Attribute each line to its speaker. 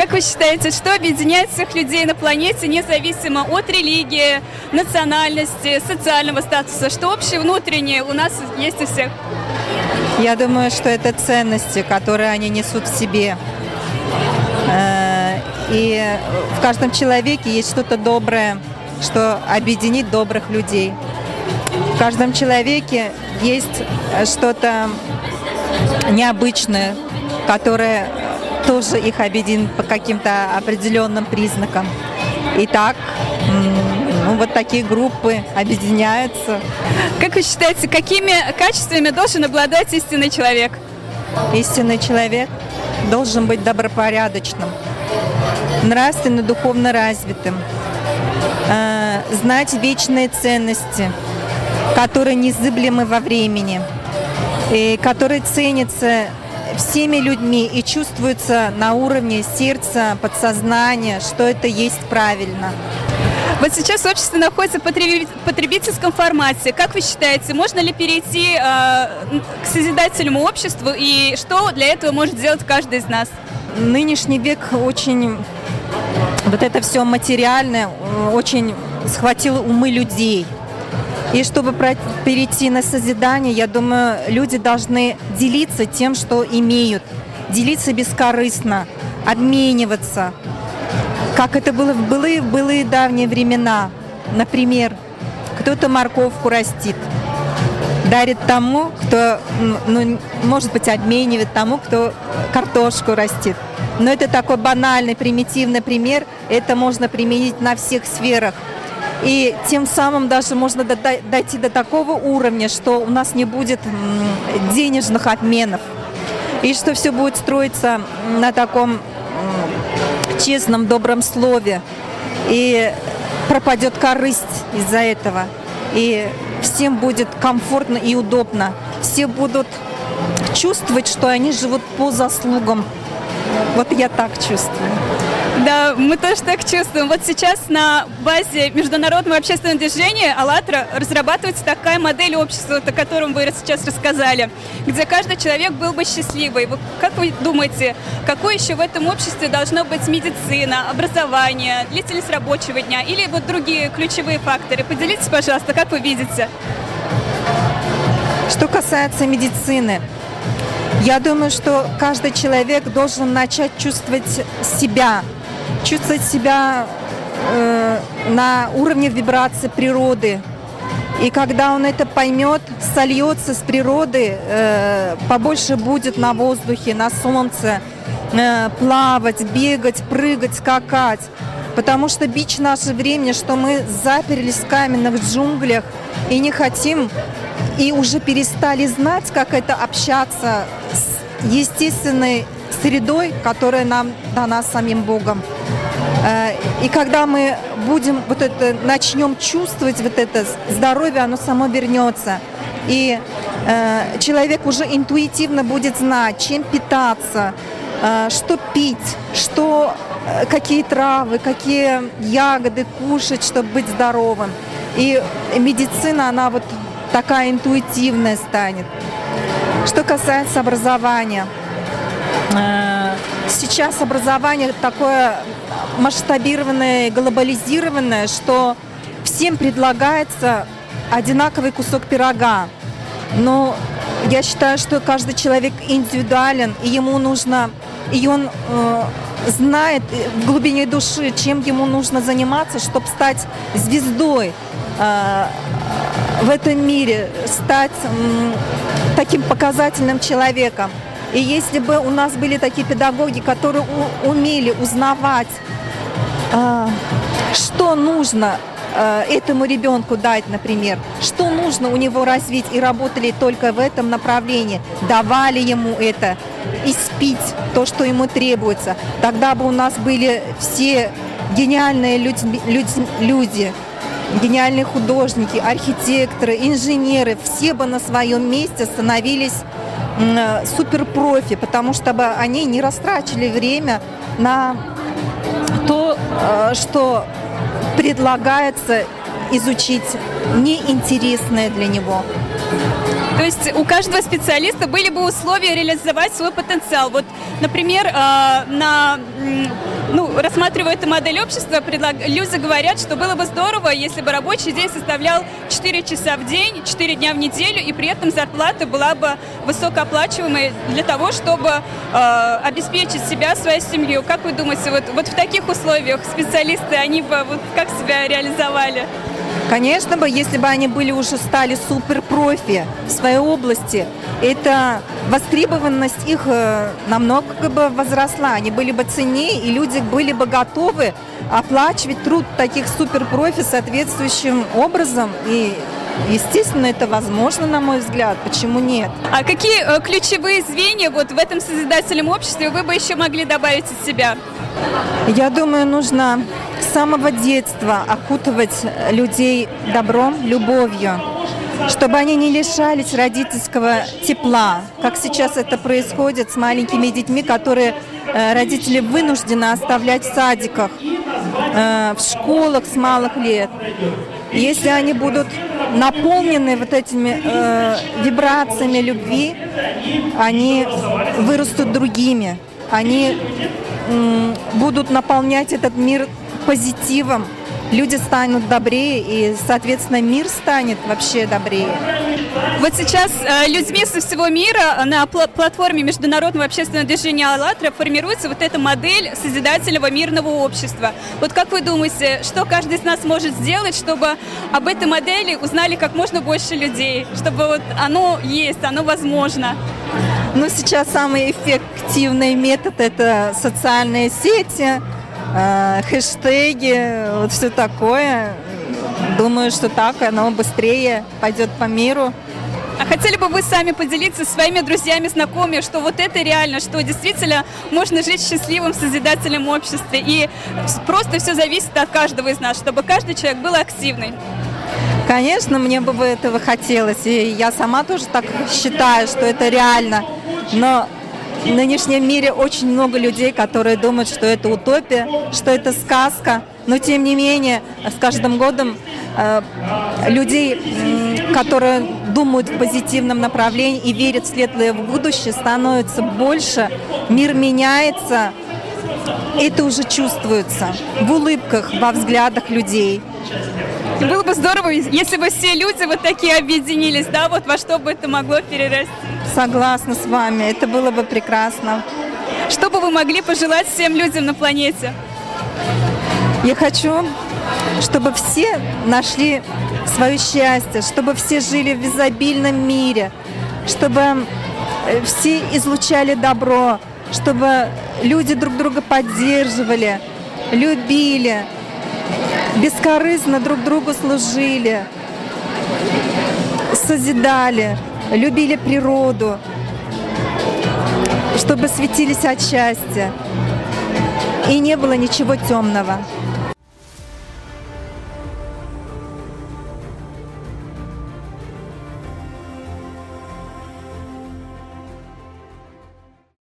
Speaker 1: Как вы считаете, что объединяет всех людей на планете, независимо от религии, национальности, социального статуса? Что общее внутреннее у нас есть у всех?
Speaker 2: Я думаю, что это ценности, которые они несут в себе. Э, и в каждом человеке есть что-то доброе, что объединит добрых людей. В каждом человеке есть что-то необычное, которое тоже их объединит по каким-то определенным признакам. И так, ну, вот такие группы объединяются.
Speaker 1: Как вы считаете, какими качествами должен обладать истинный человек?
Speaker 2: Истинный человек должен быть добропорядочным, нравственно, духовно развитым, э, знать вечные ценности, которые незыблемы во времени, и которые ценятся всеми людьми и чувствуется на уровне сердца, подсознания, что это есть правильно.
Speaker 1: Вот сейчас общество находится в потребительском формате. Как вы считаете, можно ли перейти э, к созидательному обществу и что для этого может сделать каждый из нас?
Speaker 2: Нынешний век очень вот это все материальное э, очень схватило умы людей – и чтобы перейти на созидание, я думаю, люди должны делиться тем, что имеют, делиться бескорыстно, обмениваться, как это было в былые, в былые давние времена. Например, кто-то морковку растит, дарит тому, кто, ну, может быть, обменивает тому, кто картошку растит. Но это такой банальный, примитивный пример. Это можно применить на всех сферах – и тем самым даже можно дойти до такого уровня, что у нас не будет денежных обменов. И что все будет строиться на таком честном, добром слове. И пропадет корысть из-за этого. И всем будет комфортно и удобно. Все будут чувствовать, что они живут по заслугам. Вот я так чувствую.
Speaker 1: Да, мы тоже так чувствуем. Вот сейчас на базе международного общественного движения «АЛЛАТРА» разрабатывается такая модель общества, о котором вы сейчас рассказали, где каждый человек был бы счастливый. Вы, как вы думаете, какое еще в этом обществе должно быть медицина, образование, длительность рабочего дня или вот другие ключевые факторы? Поделитесь, пожалуйста, как вы видите?
Speaker 2: Что касается медицины, я думаю, что каждый человек должен начать чувствовать себя чувствовать себя э, на уровне вибрации природы. И когда он это поймет, сольется с природы, э, побольше будет на воздухе, на солнце, э, плавать, бегать, прыгать, скакать. Потому что бич наше время, что мы заперлись в каменных джунглях и не хотим, и уже перестали знать, как это общаться с естественной средой, которая нам дана самим Богом. Э, и когда мы будем вот это, начнем чувствовать вот это здоровье, оно само вернется. И э, человек уже интуитивно будет знать, чем питаться, э, что пить, что, э, какие травы, какие ягоды кушать, чтобы быть здоровым. И медицина, она вот такая интуитивная станет. Что касается образования, э, сейчас образование такое масштабированное, глобализированное, что всем предлагается одинаковый кусок пирога. Но я считаю, что каждый человек индивидуален, и ему нужно, и он э, знает в глубине души, чем ему нужно заниматься, чтобы стать звездой э, в этом мире, стать э, таким показательным человеком. И если бы у нас были такие педагоги, которые умели узнавать а, что нужно а, этому ребенку дать, например, что нужно у него развить и работали только в этом направлении, давали ему это, и спить то, что ему требуется. Тогда бы у нас были все гениальные люди, люди, люди гениальные художники, архитекторы, инженеры, все бы на своем месте становились суперпрофи, потому что бы они не растрачивали время на то, э, что предлагается изучить неинтересное для него.
Speaker 1: То есть у каждого специалиста были бы условия реализовать свой потенциал. Вот, например, э, на ну, рассматривая эту модель общества, предлаг... люди говорят, что было бы здорово, если бы рабочий день составлял 4 часа в день, 4 дня в неделю, и при этом зарплата была бы высокооплачиваемой для того, чтобы э, обеспечить себя, свою семью. Как вы думаете, вот, вот в таких условиях специалисты, они бы вот как себя реализовали?
Speaker 2: Конечно бы, если бы они были уже стали суперпрофи в своей области, это востребованность их э, намного бы возросла. Они были бы ценнее, и люди были бы готовы оплачивать труд таких суперпрофи соответствующим образом. И Естественно, это возможно, на мой взгляд. Почему нет?
Speaker 1: А какие э, ключевые звенья вот в этом созидательном обществе вы бы еще могли добавить от себя?
Speaker 2: Я думаю, нужно с самого детства окутывать людей добром, любовью, чтобы они не лишались родительского тепла, как сейчас это происходит с маленькими детьми, которые э, родители вынуждены оставлять в садиках, э, в школах с малых лет. Если они будут наполнены вот этими э, вибрациями любви, они вырастут другими, они будут наполнять этот мир позитивом, люди станут добрее, и, соответственно, мир станет вообще добрее.
Speaker 1: Вот сейчас э, людьми со всего мира на пл- платформе Международного общественного движения «АЛЛАТРА» формируется вот эта модель созидательного мирного общества. Вот как вы думаете, что каждый из нас может сделать, чтобы об этой модели узнали как можно больше людей, чтобы вот оно есть, оно возможно?
Speaker 2: Ну, сейчас самый эффективный метод – это социальные сети – э, хэштеги, вот все такое. Думаю, что так оно быстрее пойдет по миру.
Speaker 1: А хотели бы вы сами поделиться своими друзьями, знакомыми, что вот это реально, что действительно можно жить в счастливом, созидательном обществе. И просто все зависит от каждого из нас, чтобы каждый человек был активный.
Speaker 2: Конечно, мне бы этого хотелось. И я сама тоже так считаю, что это реально. Но в нынешнем мире очень много людей, которые думают, что это утопия, что это сказка. Но тем не менее, с каждым годом э, людей, э, которые думают в позитивном направлении и верят в светлое в будущее, становится больше. Мир меняется. Это уже чувствуется в улыбках, во взглядах людей.
Speaker 1: Было бы здорово, если бы все люди вот такие объединились, да, вот во что бы это могло перерасти.
Speaker 2: Согласна с вами, это было бы прекрасно.
Speaker 1: Что бы вы могли пожелать всем людям на планете?
Speaker 2: Я хочу, чтобы все нашли свое счастье, чтобы все жили в изобильном мире, чтобы э, все излучали добро, чтобы люди друг друга поддерживали, любили, бескорыстно друг другу служили, созидали, любили природу, чтобы светились от счастья. И не было ничего темного.